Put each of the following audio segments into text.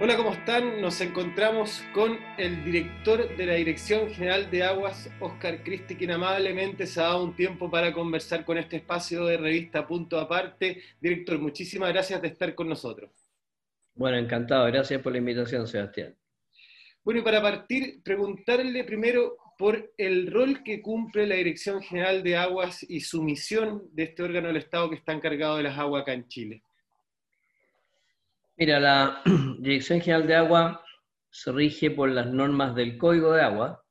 Hola, ¿cómo están? Nos encontramos con el director de la Dirección General de Aguas, Oscar Cristi, quien amablemente se ha dado un tiempo para conversar con este espacio de revista Punto Aparte. Director, muchísimas gracias de estar con nosotros. Bueno, encantado. Gracias por la invitación, Sebastián. Bueno, y para partir, preguntarle primero por el rol que cumple la Dirección General de Aguas y su misión de este órgano del Estado que está encargado de las aguas acá en Chile. Mira, la Dirección General de Agua se rige por las normas del Código de Agua,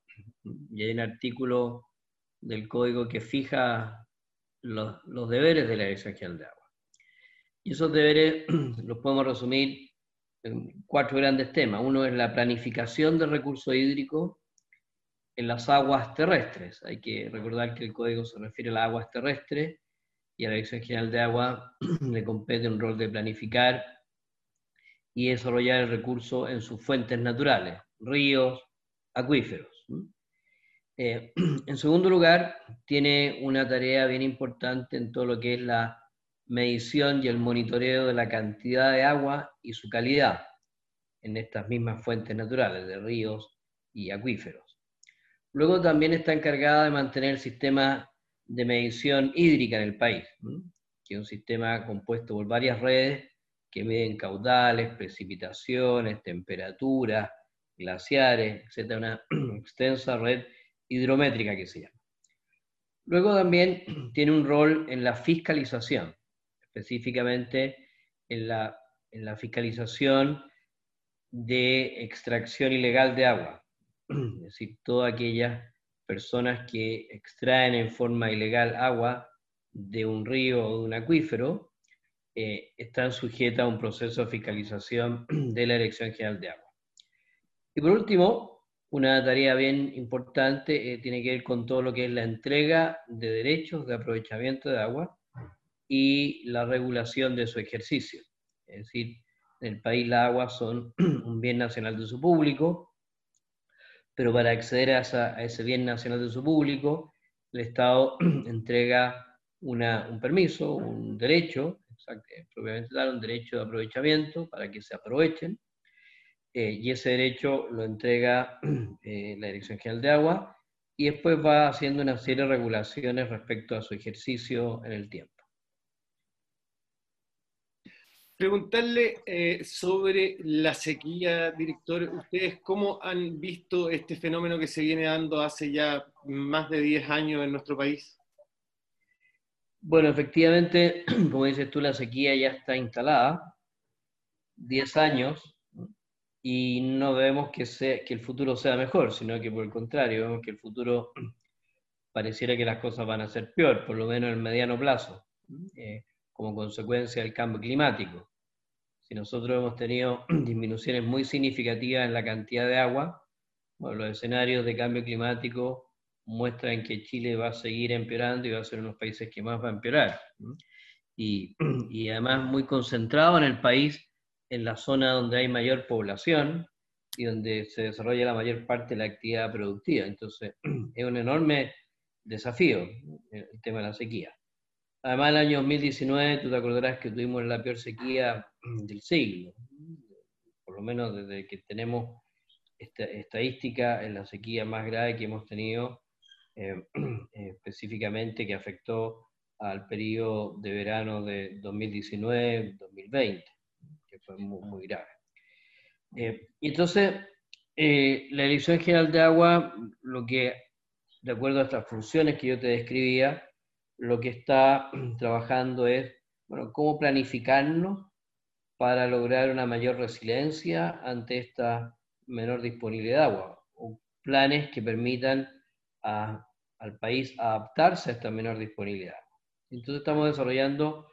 y hay un artículo del Código que fija los, deberes de la Dirección General de Agua. Y esos deberes los podemos resumir en cuatro grandes temas. Uno es la planificación del recurso hídrico en las aguas terrestres. Hay que recordar que el código se refiere a las aguas terrestres y a la Dirección General de Agua le compete un rol de planificar y desarrollar el recurso en sus fuentes naturales, ríos, acuíferos. Eh, en segundo lugar, tiene una tarea bien importante en todo lo que es la medición y el monitoreo de la cantidad de agua y su calidad en estas mismas fuentes naturales de ríos y acuíferos. Luego también está encargada de mantener el sistema de medición hídrica en el país, que es un sistema compuesto por varias redes que miden caudales, precipitaciones, temperaturas, glaciares, etc. Una extensa red hidrométrica que se llama. Luego también tiene un rol en la fiscalización, específicamente en la, en la fiscalización de extracción ilegal de agua, es decir, todas aquellas personas que extraen en forma ilegal agua de un río o de un acuífero eh, están sujetas a un proceso de fiscalización de la Dirección General de Agua. Y por último, una tarea bien importante eh, tiene que ver con todo lo que es la entrega de derechos de aprovechamiento de agua y la regulación de su ejercicio. Es decir, en el país las aguas son un bien nacional de su público, pero para acceder a, a ese bien nacional de su público, el Estado entrega una, un permiso, un derecho propiamente dar un derecho de aprovechamiento para que se aprovechen, eh, y ese derecho lo entrega eh, la Dirección General de Agua, y después va haciendo una serie de regulaciones respecto a su ejercicio en el tiempo. Preguntarle eh, sobre la sequía, director, ¿ustedes cómo han visto este fenómeno que se viene dando hace ya más de 10 años en nuestro país? Bueno, efectivamente, como dices tú, la sequía ya está instalada, 10 años, y no vemos que, que el futuro sea mejor, sino que por el contrario, vemos que el futuro pareciera que las cosas van a ser peor, por lo menos en el mediano plazo, eh, como consecuencia del cambio climático. Si nosotros hemos tenido disminuciones muy significativas en la cantidad de agua, bueno, los escenarios de cambio climático muestran que Chile va a seguir empeorando y va a ser uno de los países que más va a empeorar. Y, y, además muy concentrado en el país, en la zona donde hay mayor población y donde se desarrolla la mayor parte de la actividad productiva. Entonces, es un enorme desafío el tema de la sequía. Además, el año 2019, tú te acordarás que tuvimos la peor sequía del siglo, por lo menos desde que tenemos esta estadística, en la sequía más grave que hemos tenido eh, específicamente que afectó al periodo de verano de 2019-2020, que fue muy, grave. Eh, y entonces, eh, la Dirección General de Agua, lo que, de acuerdo a estas funciones que yo te describía, lo que está trabajando es, bueno, cómo planificarnos para lograr una mayor resiliencia ante esta menor disponibilidad de agua, o planes que permitan a al país a adaptarse a esta menor disponibilidad. Entonces estamos desarrollando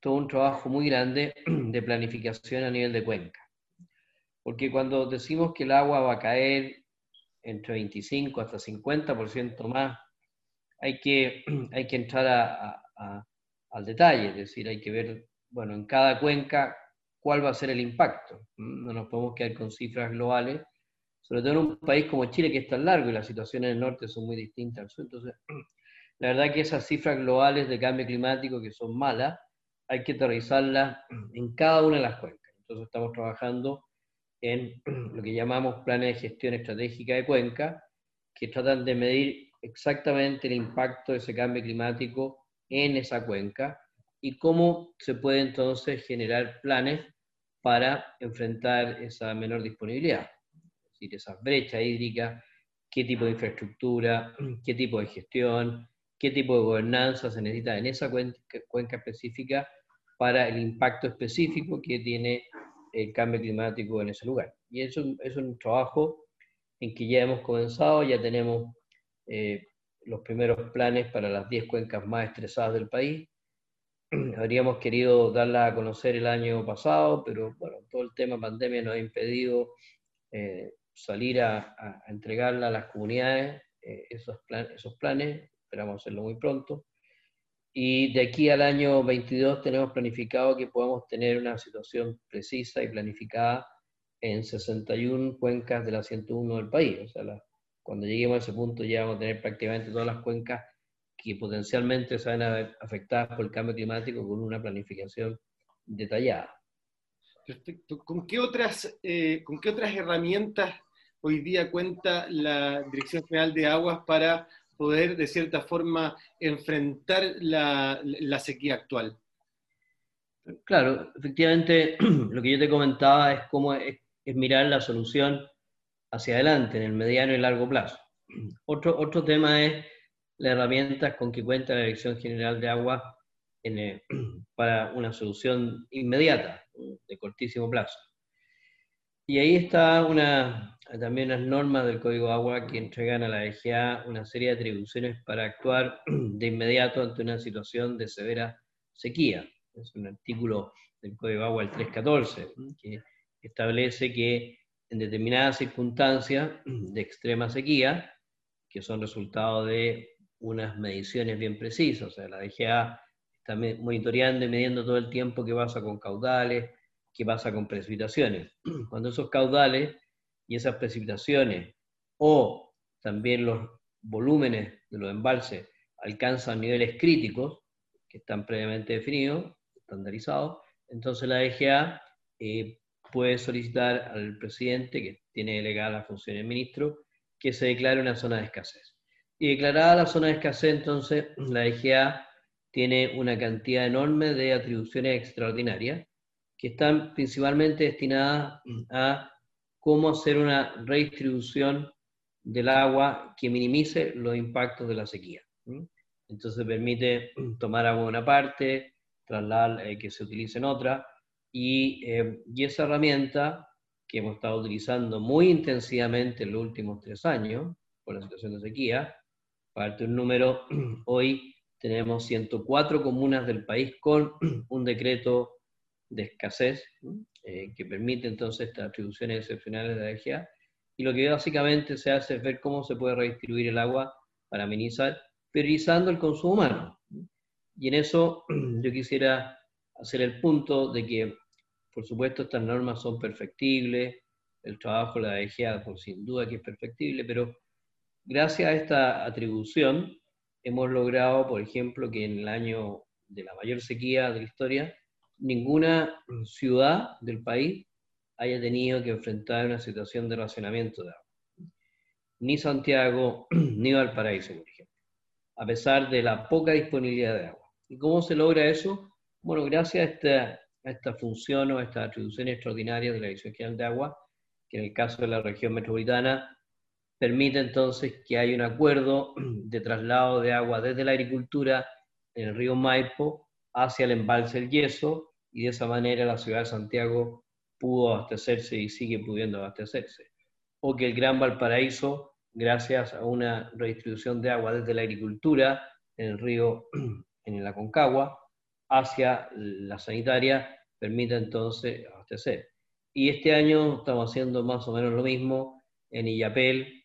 todo un trabajo muy grande de planificación a nivel de cuenca. Porque cuando decimos que el agua va a caer entre 25 hasta 50% más, hay que, hay que entrar al detalle, es decir, hay que ver, bueno, en cada cuenca cuál va a ser el impacto. No nos podemos quedar con cifras globales, sobre todo en un país como Chile que es tan largo y las situaciones en el norte son muy distintas al sur. Entonces, la verdad que esas cifras globales de cambio climático que son malas, hay que aterrizarlas en cada una de las cuencas. Entonces estamos trabajando en lo que llamamos planes de gestión estratégica de cuenca, que tratan de medir exactamente el impacto de ese cambio climático en esa cuenca y cómo se puede entonces generar planes para enfrentar esa menor disponibilidad, decir, esa brecha hídrica, qué tipo de infraestructura, qué tipo de gestión, qué tipo de gobernanza se necesita en esa cuenca, específica para el impacto específico que tiene el cambio climático en ese lugar. Y eso es un trabajo en que ya hemos comenzado, ya tenemos eh, los primeros planes para las 10 cuencas más estresadas del país. Habríamos querido darla a conocer el año pasado, pero bueno, todo el tema pandemia nos ha impedido eh, salir a, entregarla a las comunidades, eh, esos, esos planes, esperamos hacerlo muy pronto. Y de aquí al año 22 tenemos planificado que podamos tener una situación precisa y planificada en 61 cuencas de la 101 del país. O sea, cuando lleguemos a ese punto ya vamos a tener prácticamente todas las cuencas que potencialmente se van a ver afectadas por el cambio climático con una planificación detallada. Perfecto. ¿Con qué otras, eh, ¿con qué otras herramientas hoy día cuenta la Dirección General de Aguas para poder, de cierta forma, enfrentar la, sequía actual? Claro, efectivamente, lo que yo te comentaba es cómo es, mirar la solución hacia adelante, en el mediano y largo plazo. Otro, otro tema es las herramientas con que cuenta la Dirección General de Agua para una solución inmediata, de cortísimo plazo. Y ahí está una, también las normas del Código Agua que entregan a la EGA una serie de atribuciones para actuar de inmediato ante una situación de severa sequía. Es un artículo del Código Agua, el 314, que establece que en determinadas circunstancias de extrema sequía, que son resultado de unas mediciones bien precisas, o sea, la DGA está monitoreando y midiendo todo el tiempo qué pasa con caudales, qué pasa con precipitaciones. Cuando esos caudales y esas precipitaciones o también los volúmenes de los embalses alcanzan niveles críticos, que están previamente definidos, estandarizados, entonces la DGA eh, puede solicitar al presidente, que tiene delegada la función del ministro, que se declare una zona de escasez. Y declarada la zona de escasez, entonces la DGA tiene una cantidad enorme de atribuciones extraordinarias que están principalmente destinadas a cómo hacer una redistribución del agua que minimice los impactos de la sequía. Entonces permite tomar agua en una parte, trasladar eh, que se utilice en otra, y, eh, y, esa herramienta que hemos estado utilizando muy intensivamente en los últimos tres años, por la situación de sequía, parte un número, hoy tenemos 104 comunas del país con un decreto de escasez eh, que permite entonces estas atribuciones excepcionales de la EGA. Y lo que básicamente se hace es ver cómo se puede redistribuir el agua para minimizar, priorizando el consumo humano. Y en eso yo quisiera hacer el punto de que, por supuesto, estas normas son perfectibles, el trabajo de la EGA, por sin duda que es perfectible, pero gracias a esta atribución hemos logrado, por ejemplo, que en el año de la mayor sequía de la historia, ninguna ciudad del país haya tenido que enfrentar una situación de racionamiento de agua. Ni Santiago, ni Valparaíso, por ejemplo, a pesar de la poca disponibilidad de agua. ¿Y cómo se logra eso? Bueno, gracias a esta, esta función o a esta atribución extraordinaria de la Dirección General de Agua, que en el caso de la región metropolitana permite entonces que haya un acuerdo de traslado de agua desde la agricultura en el río Maipo hacia el embalse El Yeso y de esa manera la ciudad de Santiago pudo abastecerse y sigue pudiendo abastecerse. O que el Gran Valparaíso, gracias a una redistribución de agua desde la agricultura en el río, en la Concagua, hacia la sanitaria, permite entonces abastecer. Y este año estamos haciendo más o menos lo mismo en Illapel,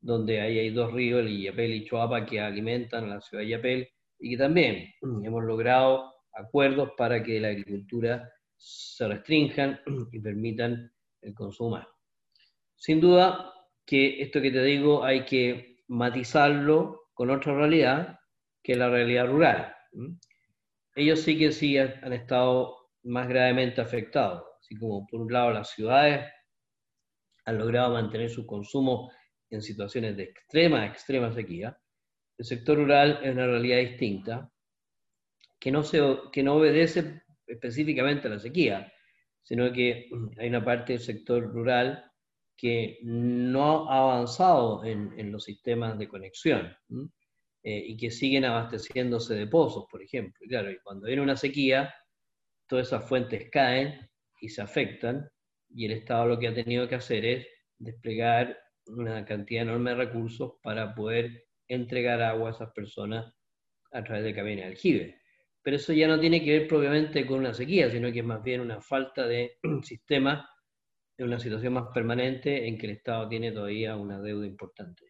donde ahí hay dos ríos, el Illapel y Choapa, que alimentan a la ciudad de Illapel, y que también hemos logrado acuerdos para que la agricultura se restrinjan y permitan el consumo. Sin duda que esto que te digo hay que matizarlo con otra realidad, que es la realidad rural. Ellos sí que sí han estado más gravemente afectados, así como por un lado las ciudades han logrado mantener su consumo en situaciones de extrema, extrema sequía. El sector rural es una realidad distinta, que no, se, que no obedece específicamente a la sequía, sino que hay una parte del sector rural que no ha avanzado en, los sistemas de conexión eh, y que siguen abasteciéndose de pozos, por ejemplo. claro, y cuando viene una sequía, todas esas fuentes caen y se afectan, y el Estado lo que ha tenido que hacer es desplegar una cantidad enorme de recursos para poder entregar agua a esas personas a través de camiones de aljibe. Pero eso ya no tiene que ver propiamente con una sequía, sino que es más bien una falta de sistema en una situación más permanente en que el Estado tiene todavía una deuda importante.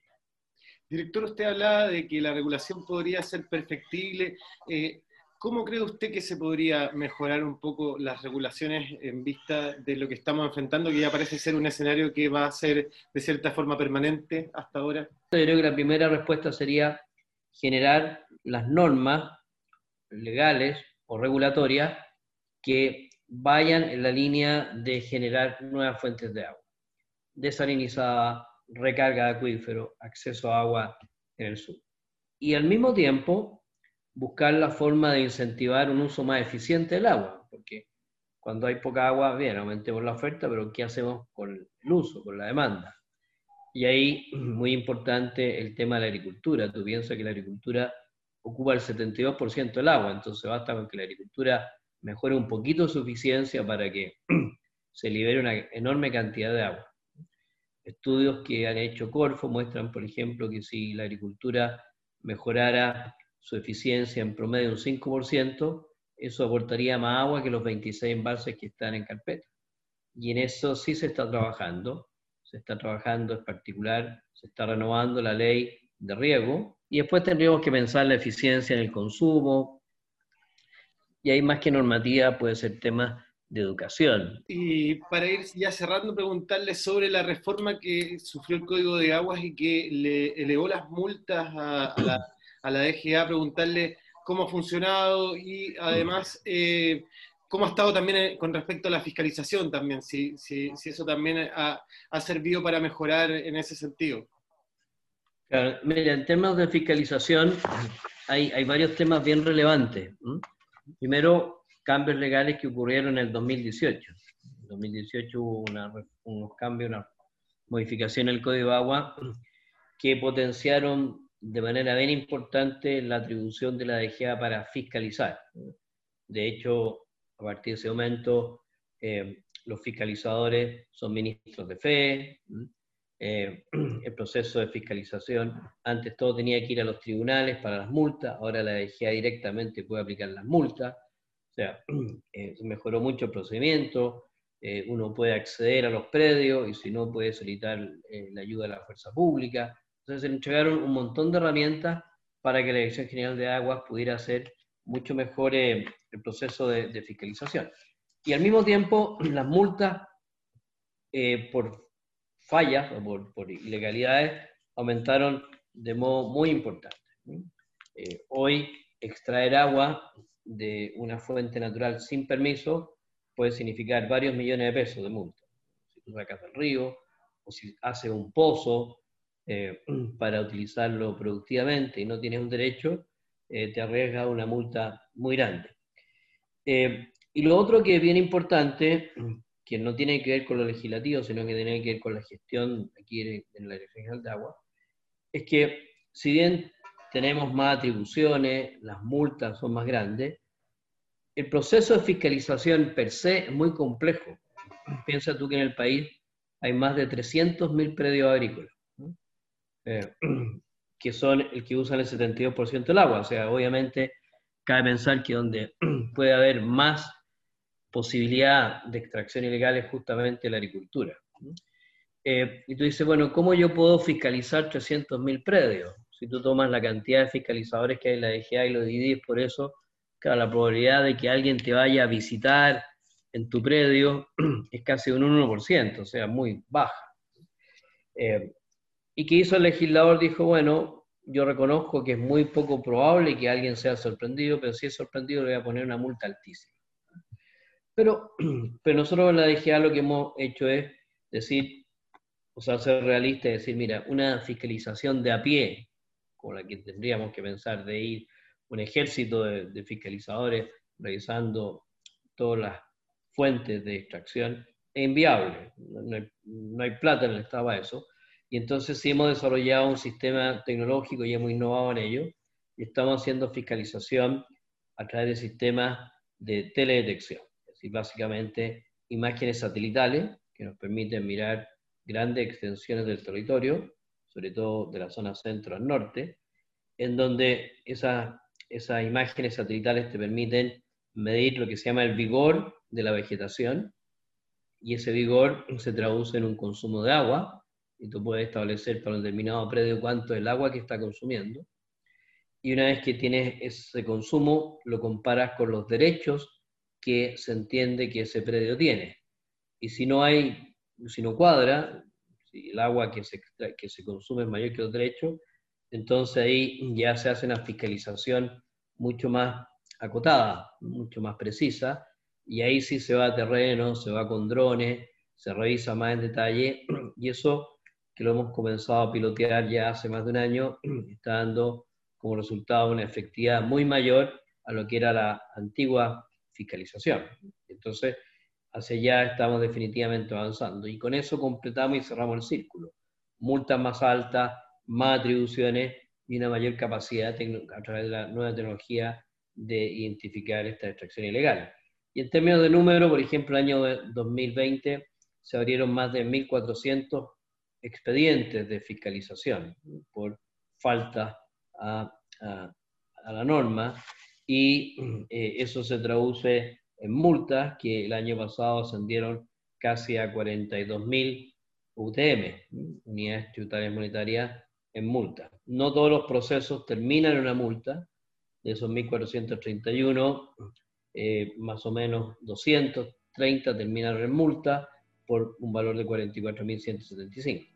Director, usted hablaba de que la regulación podría ser perfectible. Eh, ¿Cómo cree usted que se podría mejorar un poco las regulaciones en vista de lo que estamos enfrentando, que ya parece ser un escenario que va a ser de cierta forma permanente hasta ahora? Yo creo que la primera respuesta sería generar las normas legales o regulatorias que vayan en la línea de generar nuevas fuentes de agua, desalinizada, recarga de acuífero, acceso a agua en el sur. Y al mismo tiempo, buscar la forma de incentivar un uso más eficiente del agua, porque cuando hay poca agua, bien, aumentemos la oferta, pero ¿qué hacemos con el uso, con la demanda? Y ahí, muy importante el tema de la agricultura. Tú piensas que la agricultura ocupa el 72% del agua, entonces basta con que la agricultura mejore un poquito su eficiencia para que se libere una enorme cantidad de agua. Estudios que han hecho Corfo muestran, por ejemplo, que si la agricultura mejorara su eficiencia en promedio un 5%, eso aportaría más agua que los 26 embalses que están en carpeta. Y en eso sí se está trabajando, se está trabajando en particular, se está renovando la ley de riego, y después tendríamos que pensar la eficiencia en el consumo, y hay más que normativa, puede ser tema de educación. Y para ir ya cerrando, preguntarle sobre la reforma que sufrió el Código de Aguas y que le elevó las multas a, la, a la, DGA, preguntarle cómo ha funcionado y además eh, cómo ha estado también eh, con respecto a la fiscalización también, si, si, eso también ha, ha, servido para mejorar en ese sentido. Mira, en términos de fiscalización hay, hay varios temas bien relevantes. Primero, cambios legales que ocurrieron en el 2018. En 2018 hubo unos cambios, una modificación en el Código Agua que potenciaron de manera bien importante la atribución de la DGA para fiscalizar. De hecho, a partir de ese momento, eh, los fiscalizadores son ministros de fe, eh, el proceso de fiscalización, antes todo tenía que ir a los tribunales para las multas, ahora la DGA directamente puede aplicar las multas, o sea, eh, mejoró mucho el procedimiento, eh, uno puede acceder a los predios y si no puede solicitar la ayuda de la fuerza pública. Entonces se entregaron un montón de herramientas para que la Dirección General de Aguas pudiera hacer mucho mejor el proceso de, de, fiscalización. Y al mismo tiempo, las multas por fallas o por, ilegalidades aumentaron de modo muy importante. Eh, hoy extraer agua de una fuente natural sin permiso puede significar varios millones de pesos de multa. Si tú sacas del río o si haces un pozo eh, para utilizarlo productivamente y no tienes un derecho, eh, te arriesga una multa muy grande. y lo otro que es bien importante que no tiene que ver con lo legislativo, sino que tiene que ver con la gestión aquí en la Dirección General de Agua, es que si bien tenemos más atribuciones, las multas son más grandes, el proceso de fiscalización per se es muy complejo. Piensa tú que en el país hay más de 300.000 predios agrícolas, eh, que son el que usan el 72% del agua. O sea, obviamente cabe pensar que donde puede haber más posibilidad de extracción ilegal es justamente la agricultura. Eh, y tú dices, bueno, ¿cómo yo puedo fiscalizar 300.000 predios? Si tú tomas la cantidad de fiscalizadores que hay en la DGA y lo divides por eso, claro, la probabilidad de que alguien te vaya a visitar en tu predio es casi un 1%, o sea, muy baja. Eh, ¿Y qué hizo el legislador? Dijo, bueno, yo reconozco que es muy poco probable que alguien sea sorprendido, pero si es sorprendido le voy a poner una multa altísima. Pero, pero nosotros en la DGA lo que hemos hecho es decir, o sea, ser realista y decir, mira, una fiscalización de a pie, con la que tendríamos que pensar de ir un ejército de, fiscalizadores revisando todas las fuentes de extracción, es inviable. No hay, plata en el Estado para eso. Y entonces sí hemos desarrollado un sistema tecnológico y hemos innovado en ello. Y estamos haciendo fiscalización a través de sistemas de teledetección. Es decir, básicamente imágenes satelitales que nos permiten mirar grandes extensiones del territorio, sobre todo de la zona centro al norte, en donde esas, esas imágenes satelitales te permiten medir lo que se llama el vigor de la vegetación, y ese vigor se traduce en un consumo de agua, y tú puedes establecer para un determinado predio cuánto es el agua que está consumiendo, y una vez que tienes ese consumo, lo comparas con los derechos que se entiende que ese predio tiene. Y si no hay si no cuadra, si el agua que se, que se consume es mayor que los derechos, entonces ahí ya se hace una fiscalización mucho más acotada, mucho más precisa, y ahí sí se va a terreno, se va con drones, se revisa más en detalle, y eso que lo hemos comenzado a pilotear ya hace más de un año, está dando como resultado una efectividad muy mayor a lo que era la antigua fiscalización. Entonces, hacia allá estamos definitivamente avanzando. Y con eso completamos y cerramos el círculo. Multas más altas, más atribuciones y una mayor capacidad a través de la nueva tecnología de identificar esta extracción ilegal. Y en términos de número, por ejemplo, el año 2020 se abrieron más de 1.400 expedientes de fiscalización por falta a, la norma y eh, eso se traduce en multas que el año pasado ascendieron casi a 42.000 UTM, unidades tributarias monetarias en multa. No todos los procesos terminan en una multa, de esos 1.431, eh, más o menos 230 terminaron en multa por un valor de 44.175.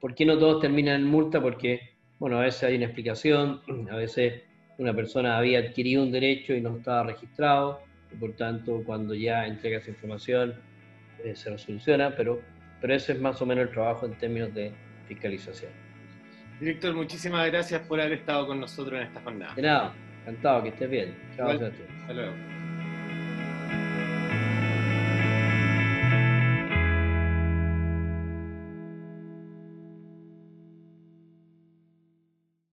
¿Por qué no todos terminan en multa? Porque, bueno, a veces hay una explicación, a veces una persona había adquirido un derecho y no estaba registrado, por tanto, cuando ya entrega esa información, eh, se resoluciona, pero, pero ese es más o menos el trabajo en términos de fiscalización. Director, muchísimas gracias por haber estado con nosotros en esta jornada. De nada, encantado, que estés bien. Chao, Hasta luego.